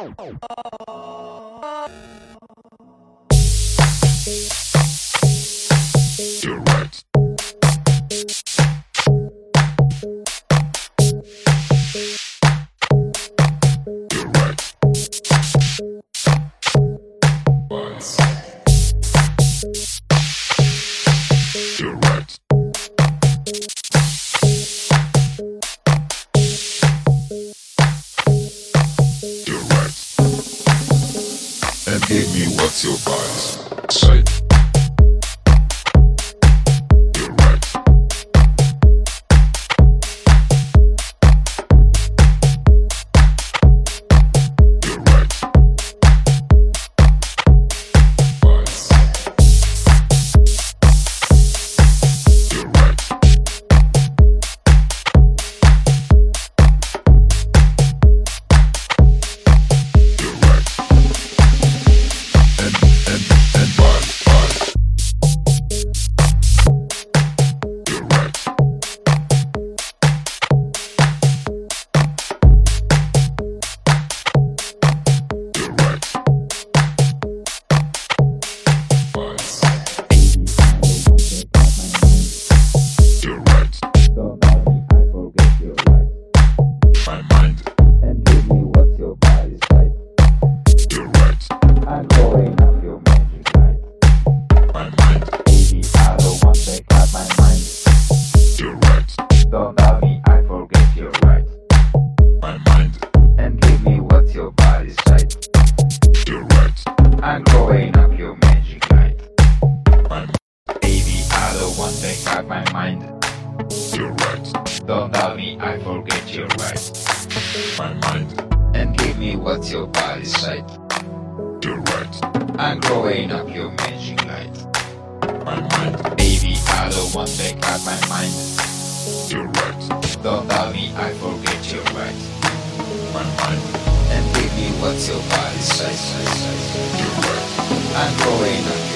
哦哦。I'm growing up your magic light. My mind, baby, I don't want to cut my mind. You're right. Don't tell me I forget your right. My mind. And baby, what's your body size? You're right. I'm growing up.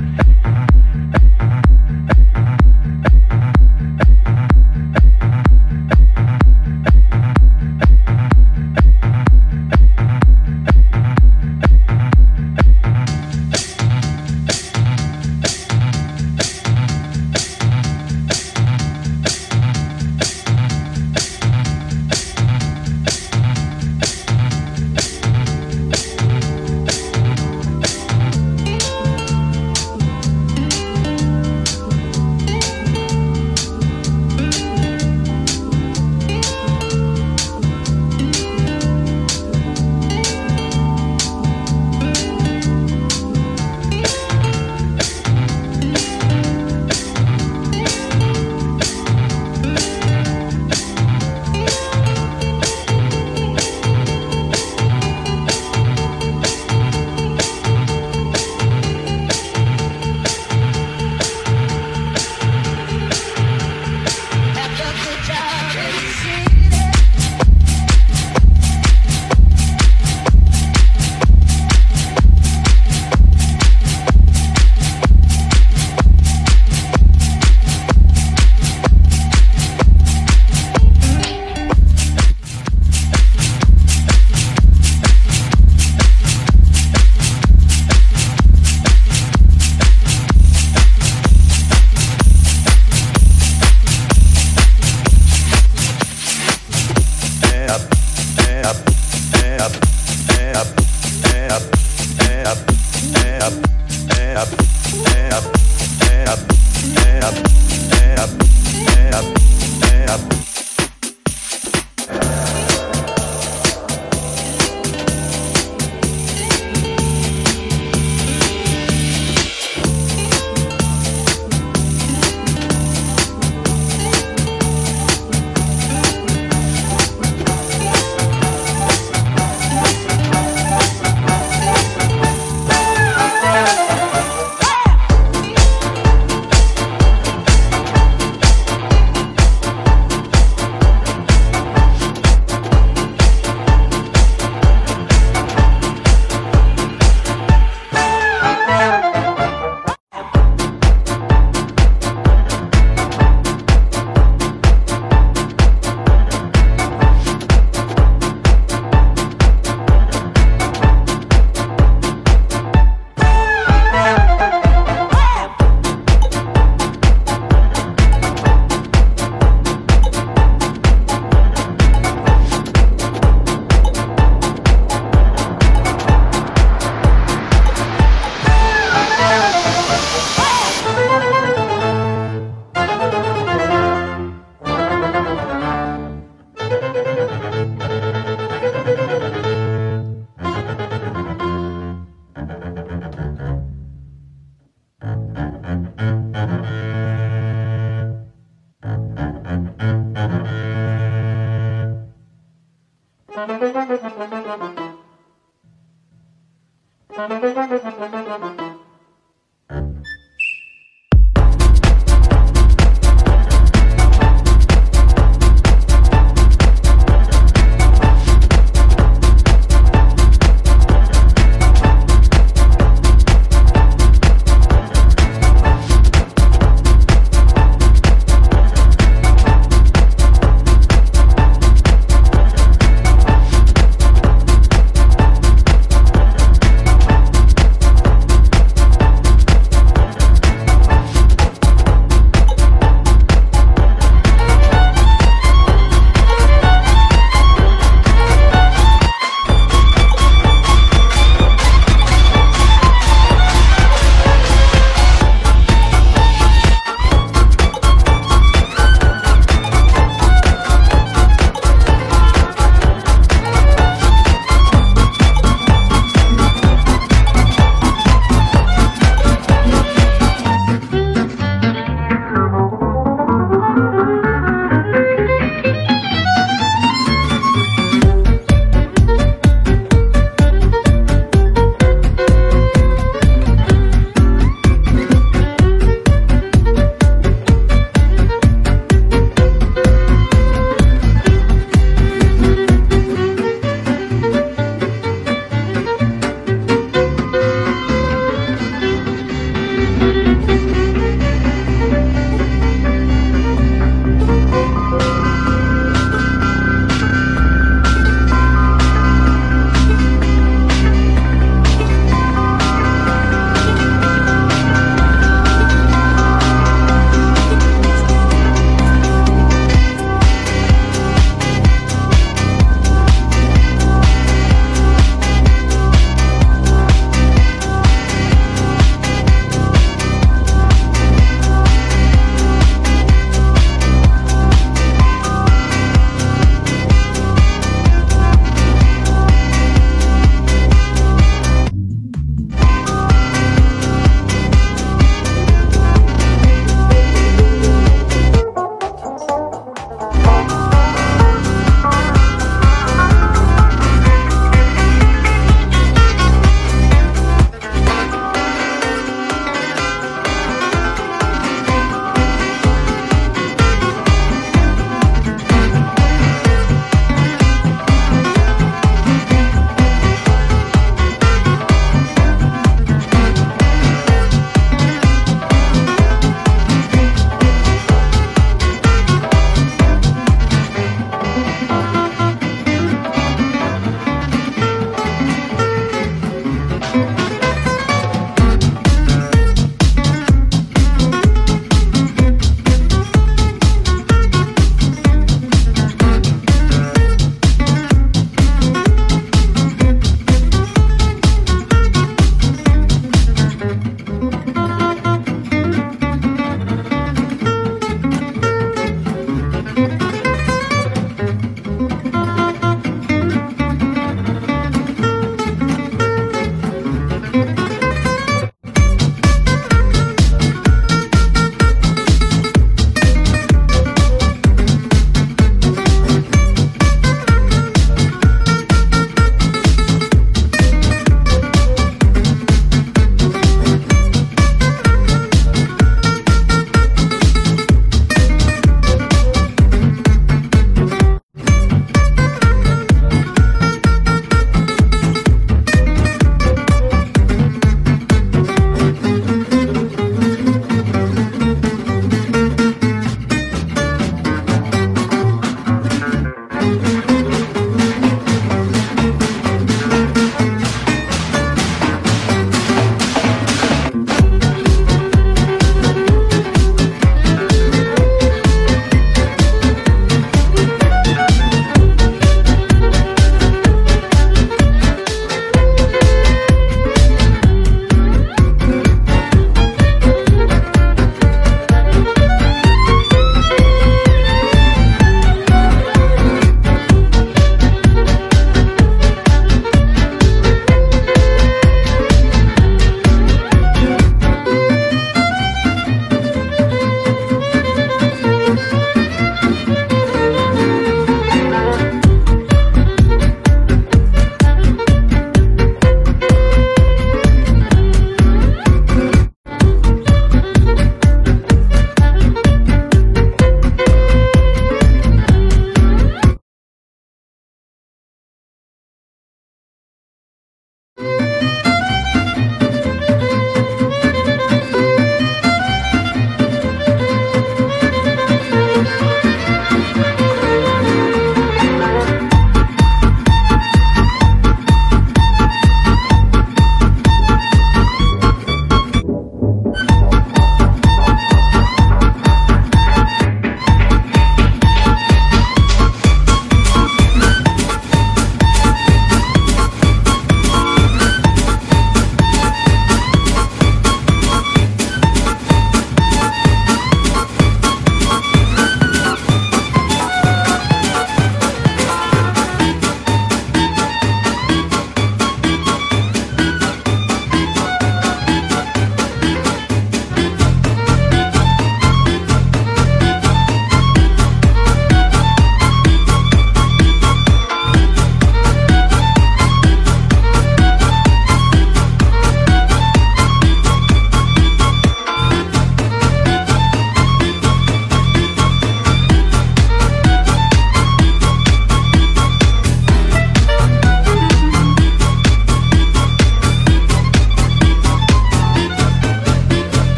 Yeah.